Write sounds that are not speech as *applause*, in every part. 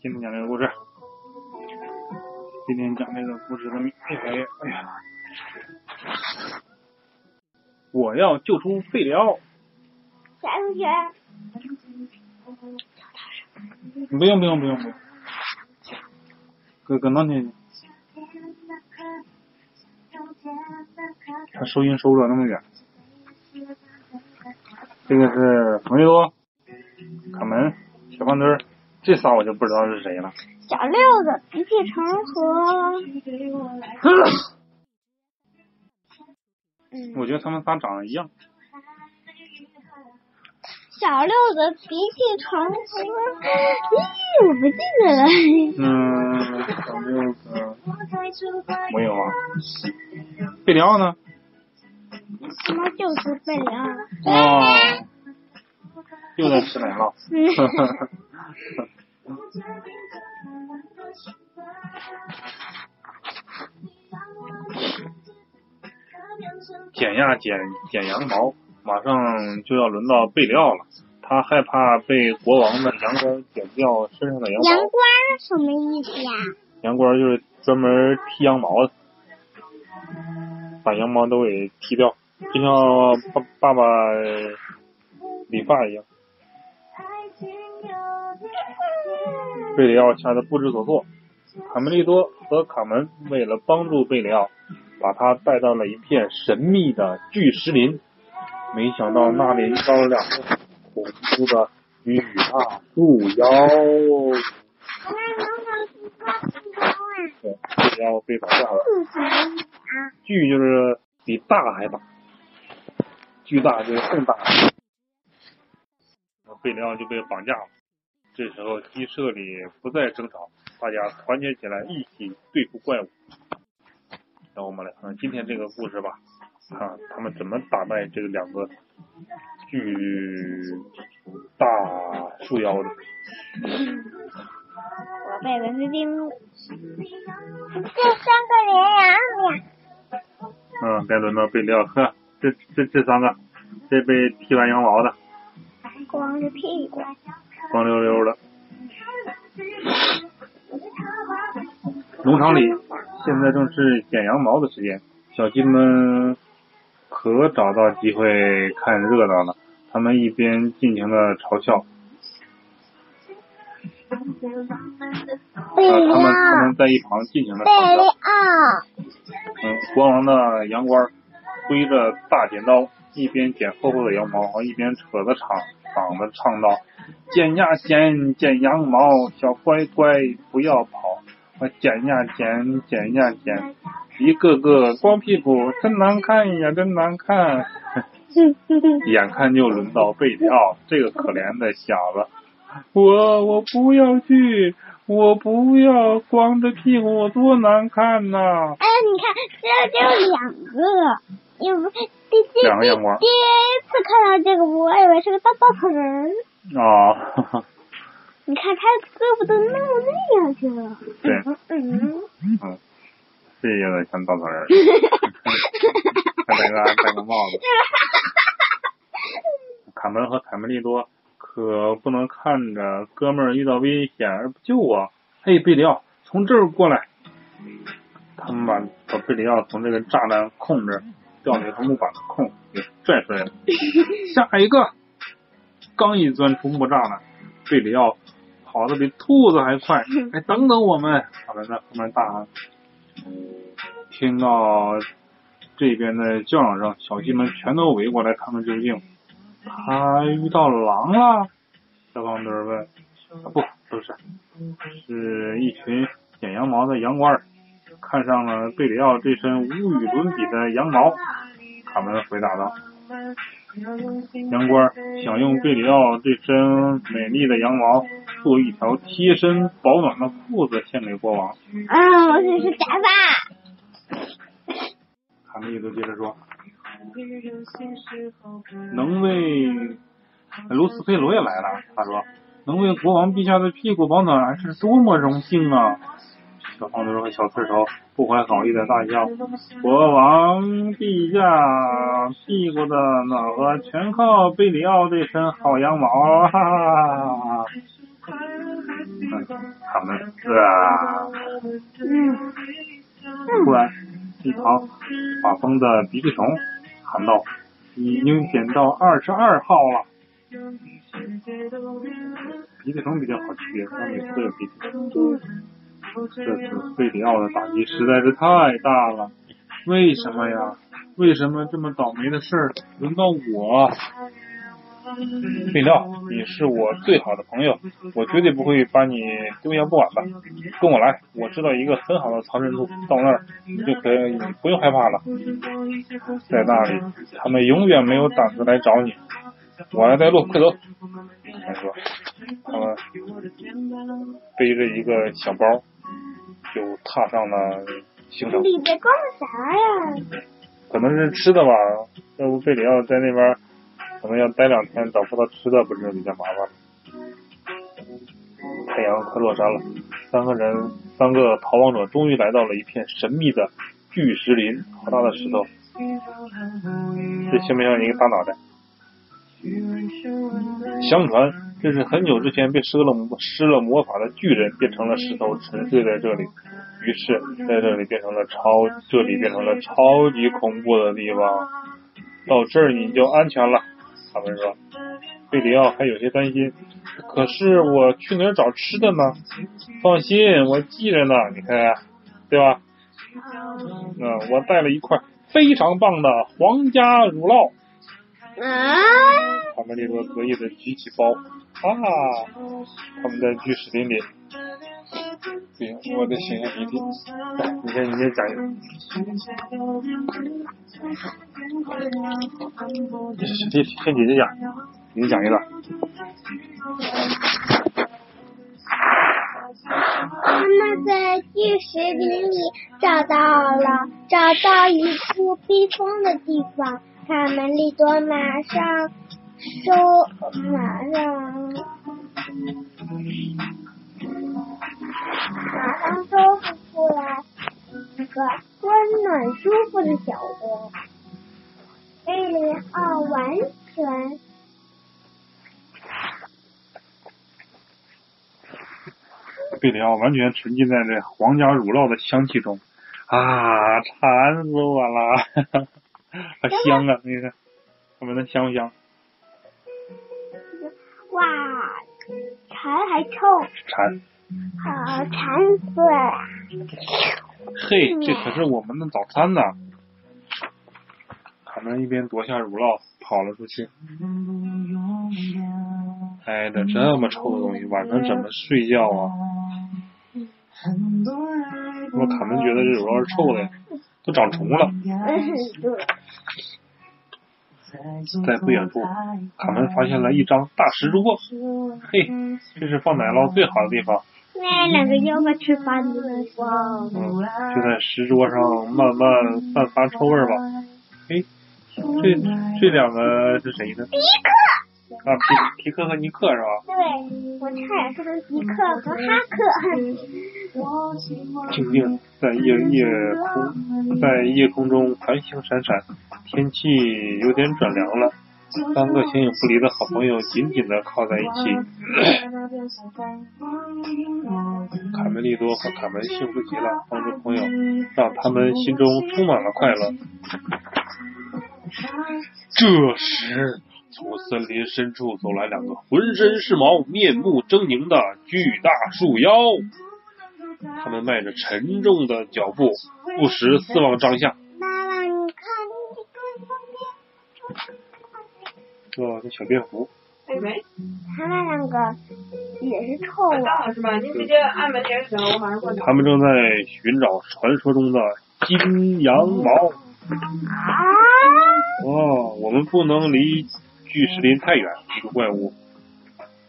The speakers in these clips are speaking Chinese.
今天讲这个故事。今天讲这个故事的名字，哎呀，我要救出贝里奥。小同学，不用不用不用不用，搁搁那听。他收音收不了那么远。这个是朋友、卡门、小胖墩儿，这仨我就不知道是谁了。小六子、鼻涕虫和，嗯，我觉得他们仨长得一样。小六子、鼻涕虫和，咦，我不记得了。嗯，小六子没有啊。贝里奥呢？什么就是贝里奥？哦，又在吃奶酪。*laughs* 剪呀剪剪羊毛，马上就要轮到贝里奥了。他害怕被国王的羊倌剪掉身上的羊毛。羊倌什么意思呀？羊倌就是专门剃羊毛的，把羊毛都给剃掉，就像爸爸爸理发一样。贝里奥吓得不知所措。卡梅利多和卡门为了帮助贝里奥，把他带到了一片神秘的巨石林。没想到那里遇到了两个恐怖的巨大树妖。对，贝里奥被绑架了。巨就是比大还大，巨大就是更大。贝里奥就被绑架了。这时候鸡舍里不再争吵，大家团结起来一起对付怪物。让我们来看今天这个故事吧，看他们怎么打败这个两个巨大树妖的。我被蚊子叮了。这三个连羊呀。嗯，该轮到贝里奥，呵，这这这三个，这被剃完羊毛的，光着屁股。光溜溜的。农场里现在正是剪羊毛的时间，小鸡们可找到机会看热闹了。他们一边尽情的嘲笑，贝里呃，他们他，们在一旁尽情的贝里嘲笑。奥，嗯，国王的羊倌挥着大剪刀，一边剪厚厚的羊毛，一边扯着嗓嗓子唱道：“剪呀剪，剪羊毛，小乖乖不要跑，我剪呀剪，剪呀剪，一个个光屁股，真难看呀，真难看。*laughs* ”眼看就轮到贝里奥这个可怜的小子，我我不要去，我不要光着屁股，多难看呐、哎，你看，这就两个，因为第第第一次看到这个，我以为是个大稻草人儿。哦，你看他胳膊都弄那样去了。对嗯。嗯，这有点像稻草人儿，还戴个戴个帽子。卡门和凯梅利多可不能看着哥们儿遇到危险而不救啊！嘿，贝里奥，从这儿过来！他们把把贝里奥从这个栅栏空这儿掉了一个木板的空给拽出来了。下一个，刚一钻出木栅栏，贝里奥跑得比兔子还快！*laughs* 哎，等等我们！卡门在后面大喊。听到这边的叫嚷声，小鸡们全都围过来看看究竟。他遇到狼了？消防队问。啊，不，不是，是一群剪羊毛的羊倌儿看上了贝里奥这身无与伦比的羊毛。卡门回答道。羊倌儿想用贝里奥这身美丽的羊毛做一条贴身保暖的裤子献给国王。啊，我这是假发。卡梅利多接着说：“能为卢斯佩罗也来了。”他说：“能为国王陛下的屁股保暖是多么荣幸啊！”小胖墩和小刺头不怀好意的大笑：“国王陛下屁股的暖和全靠贝里奥这身好羊毛！”哈哈哈哈！嗯，他们啊，嗯突然，一旁发疯的鼻涕虫喊道：“已经捡到二十二号了。”鼻涕虫比较好区别，他每次都有鼻涕。这次贝里奥的打击实在是太大了。为什么呀？为什么这么倒霉的事儿轮到我？贝里奥，你是我最好的朋友，我绝对不会把你丢下不管的。跟我来，我知道一个很好的藏身处，到那儿你就可以不用害怕了。在那里，他们永远没有胆子来找你。我来带路，快走！他说，他们背着一个小包，就踏上了行程。里边装的啥呀？可能是吃的吧，要不贝里要在那边可能要待两天，找不到吃的，不是比较麻烦。太阳快落山了，三个人，三个逃亡者终于来到了一片神秘的巨石林，好大的石头，这像不像一个大脑袋？相传这是很久之前被施了施了魔法的巨人变成了石头沉睡在这里，于是在这里变成了超这里变成了超级恐怖的地方。到这儿你就安全了，他们说。贝里奥还有些担心，可是我去哪儿找吃的呢？放心，我记着呢，你看，对吧？嗯，我带了一块非常棒的皇家乳酪。啊！卡梅利多得意的举起包，啊！他们在巨石林里。对，我得擤下鼻涕。你先，你先讲一个。先姐姐讲，你讲一个。他们在巨石林里找到了，找到一处避风的地方。卡门利多马上收，马上马上收拾出来一个温暖舒服的小窝。贝里奥完全贝里奥完全沉浸在这皇家乳酪的香气中，啊，馋死我了！好 *laughs* 香啊！那个，他们的香不香？哇，馋还臭，馋。好馋死了！嘿，这可是我们的早餐呢！卡门一边夺下乳酪跑了出去。哎，这这么臭的东西，晚上怎么睡觉啊？我卡门觉得这乳酪是臭的呀，都长虫了。在不远处，卡门发现了一张大石桌。嘿，这是放奶酪最好的地方。那两个妖怪吃饭的地方？嗯，就在石桌上慢慢散发臭味吧。哎，这这两个是谁呢？迪克。啊，皮皮克和尼克是吧？对，我差点说成迪克和哈克。静静在夜夜空，在夜空中繁星闪闪，天气有点转凉了。三个形影不离的好朋友紧紧的靠在一起。卡梅利多和卡门幸福极了，帮助朋友让他们心中充满了快乐。这时，从森林深处走来两个浑身是毛、面目狰狞的巨大树妖。他们迈着沉重的脚步，不时四望张下。妈妈，你看这个。哦，这小蝙蝠。他们两个也是臭到啊！了是吧？您直接按门铃行，我马上过去。他们正在寻找传说中的金羊毛。啊！哦，我们不能离巨石林太远。一个怪物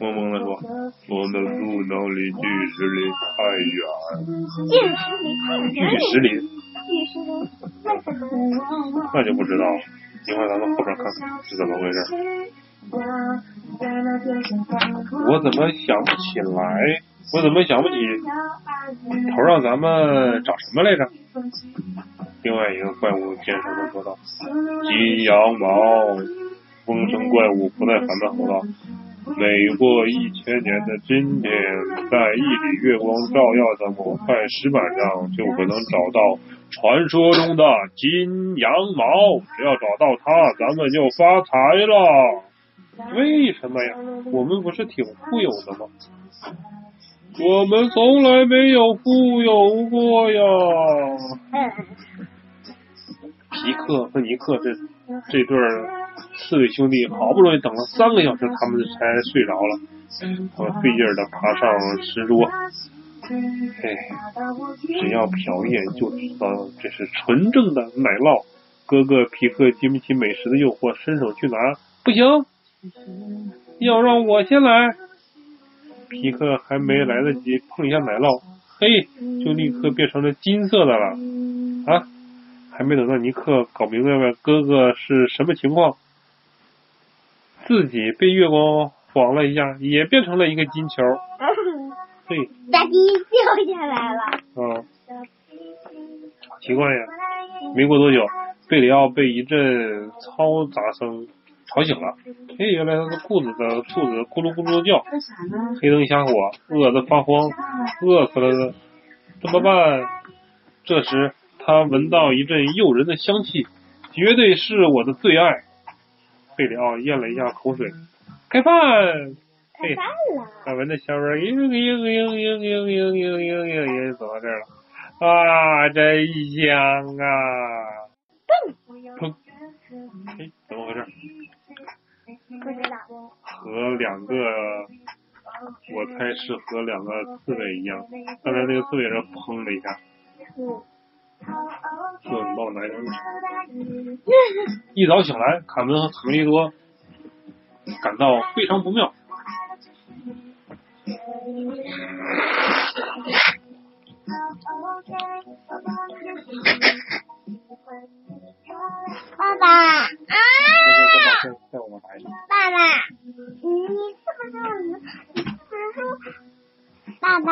懵懵的说：“我们不能离巨石林太远。巨石林。巨石林？那就不知道了。一会儿咱们后边看看是怎么回事。我怎么想不起来？我怎么想不起头让咱们找什么来着？另外一个怪物尖声的说道：“金羊毛！”风声怪物不耐烦的吼道：“每过一千年的今天，在一缕月光照耀的某块石板上，就可能找到传说中的金羊毛。只要找到它，咱们就发财了。为什么呀？我们不是挺富有的吗？我们从来没有富有过呀。*laughs* 皮克和尼克这这对刺猬兄弟好不容易等了三个小时，他们才睡着了。他们费劲的爬上石桌，哎，只要瞟一眼就知道这是纯正的奶酪。哥哥皮克经不起美食的诱惑，伸手去拿，不行，要让我先来。皮克还没来得及碰一下奶酪，嘿，就立刻变成了金色的了啊！还没等到尼克搞明白哥哥是什么情况，自己被月光晃了一下，也变成了一个金球。*laughs* 对，大地掉下来了。嗯，奇怪呀！没过多久，贝里奥被一阵嘈杂声吵醒了。哎，原来他的裤子的兔子咕噜咕噜的叫。黑灯瞎火，饿得发慌，饿死了，怎么办？这时他闻到一阵诱人的香气，绝对是我的最爱。贝里奥咽了一下口水，开饭。开饭了。他闻着香味，嘤嘤嘤嘤嘤嘤嘤嘤嘤嘤，走到这儿了。啊，真香啊！砰！哎，怎么回事？不知道。和两个，我猜是和两个刺猬一样。刚才那个刺猬是砰了一下。嗯。说你帮我拿一张。一早醒来，卡门和卡梅利多感到非常不妙。爸爸啊！爸爸，你是不是你？爸爸。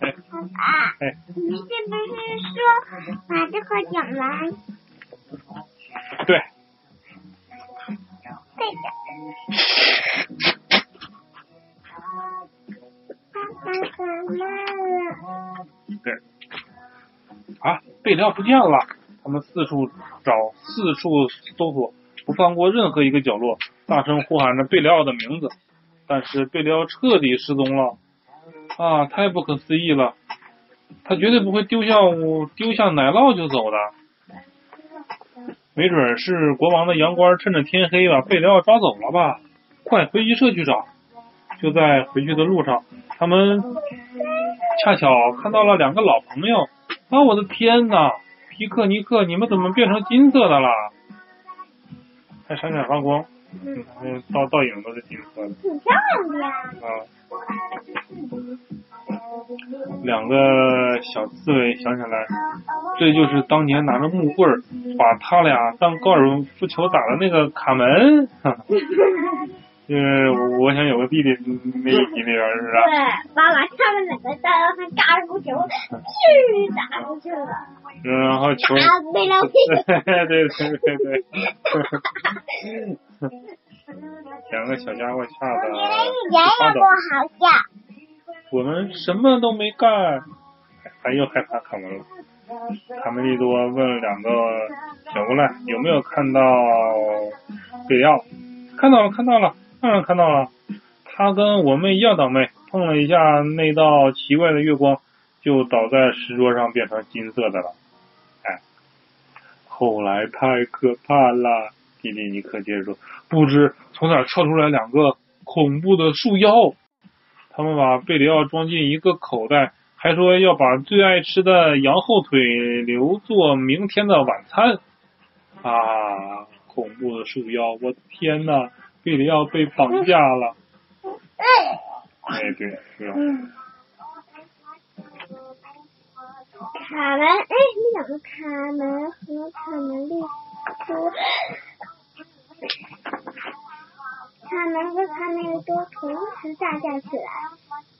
爸爸，你是不是说把这个讲完？对。对的。爸爸怎么了？对。啊，贝里奥不见了！他们四处找，四处搜索，不放过任何一个角落，大声呼喊着贝里奥的名字。但是贝里奥彻底失踪了，啊，太不可思议了！他绝对不会丢下我，丢下奶酪就走的。没准是国王的羊倌趁着天黑把贝里奥抓走了吧？快回鸡舍去找！就在回去的路上，他们恰巧看到了两个老朋友。啊，我的天呐！皮克尼克，你们怎么变成金色的了？还闪闪发光，嗯，倒倒影都是金色的。挺漂亮的呀。啊。两个小刺猬想起来，这就是当年拿着木棍儿把他俩当高尔夫球打的那个卡门。*laughs* 就是我想有个弟弟那一集里边是吧？对，爸爸他们两个在那高尔夫球，咻打出去了。然后球。啊，没了。对对对对对。*laughs* 两个小家伙吓得。你们一点也不好笑。我们什么都没干，还又害怕卡门了。卡梅利多问两个小无赖有没有看到贝里奥？看到了，看到了。当然看到了，他跟我们一样倒霉，碰了一下那道奇怪的月光，就倒在石桌上变成金色的了。哎，后来太可怕了，弟弟尼克接着说，不知从哪跳出来两个恐怖的树妖，他们把贝里奥装进一个口袋，还说要把最爱吃的羊后腿留作明天的晚餐。啊，恐怖的树妖，我天呐！贝里奥被绑架了。哎，对，是。卡门，哎，你两个卡门和卡门利多，卡门和他们都同时大叫起来，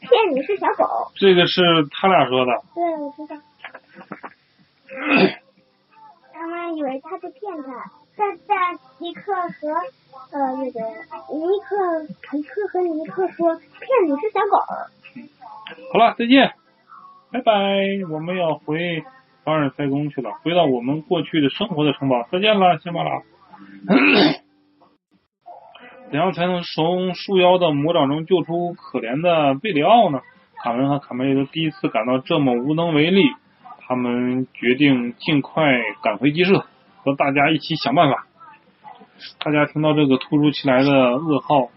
骗你是小狗。这个是他俩说的。对，我知道。他们以为他在骗他。但在尼克和呃那个尼克尼克和尼克说骗你是小狗。好了，再见，拜拜，我们要回凡尔赛宫去了，回到我们过去的生活的城堡。再见了，辛巴拉。怎样才能从树妖的魔掌中救出可怜的贝里奥呢？卡门和卡梅利多第一次感到这么无能为力，他们决定尽快赶回鸡舍，和大家一起想办法。大家听到这个突如其来的噩耗，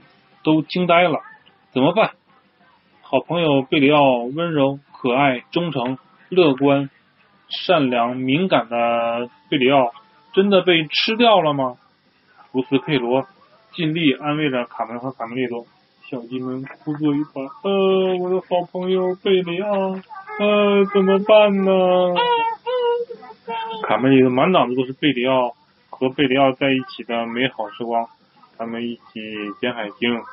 都惊呆了。怎么办？好朋友贝里奥温柔、可爱、忠诚、乐观、善良、敏感的贝里奥，真的被吃掉了吗？福斯佩罗尽力安慰着卡门和卡梅利多，小鸡们哭作一团。呃，我的好朋友贝里奥，呃，怎么办呢？*laughs* 卡梅利多满脑子都是贝里奥和贝里奥在一起的美好时光，他们一起捡海星，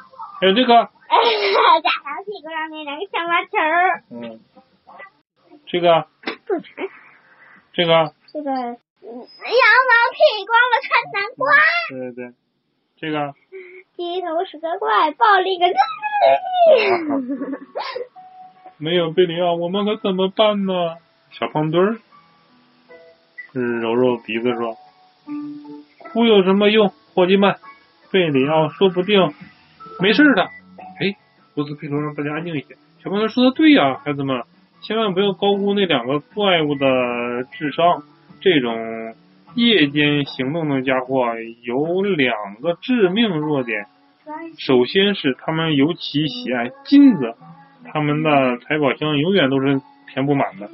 还有这个。假条屁股上那两个小麻球儿。嗯，这个。这个。这个羊毛剃光了穿南瓜。对对对，这个。*laughs* 鸡头十个怪，抱了一个没有贝里奥，我们可怎么办呢？小胖墩儿，揉揉鼻子说：“哭有什么用，伙计们？贝里奥说不定没事的。”哎，罗斯佩罗让大家安静一些。小胖墩说的对呀，孩子们，千万不要高估那两个怪物的智商。这种夜间行动的家伙有两个致命弱点，首先是他们尤其喜爱金子，他们的财宝箱永远都是填不满的，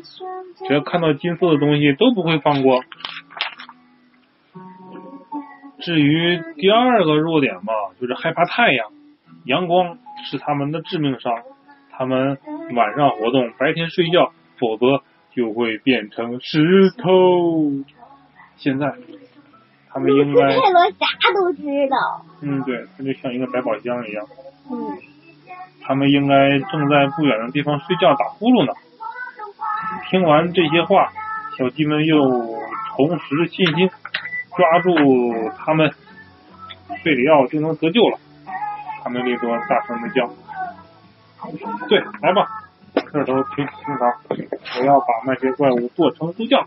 只要看到金色的东西都不会放过。至于第二个弱点吧，就是害怕太阳，阳光是他们的致命伤，他们晚上活动，白天睡觉，否则。就会变成石头。现在，他们应该。佩罗啥都知道。嗯，对，他就像一个百宝箱一样。嗯。他们应该正在不远的地方睡觉打呼噜呢。听完这些话，小鸡们又重拾信心，抓住他们，贝里奥就能得救了。卡梅利多大声的叫：“对，来吧。”这都平平常，我要把那些怪物做成猪酱。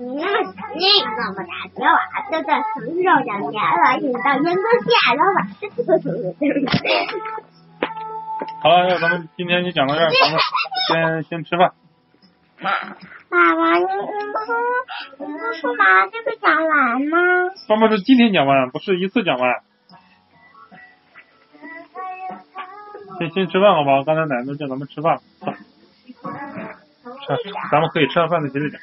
你那么那么大的娃，都在城市上长大了，你到人都见了吧？好了，那咱们今天就讲到这儿，咱们先先吃饭。爸爸，你你不说你不说把这个讲完吗？爸爸是今天讲完，不是一次讲完。先先吃饭好不好？刚才奶奶叫咱们吃饭，吃，咱们可以吃完饭再接着讲。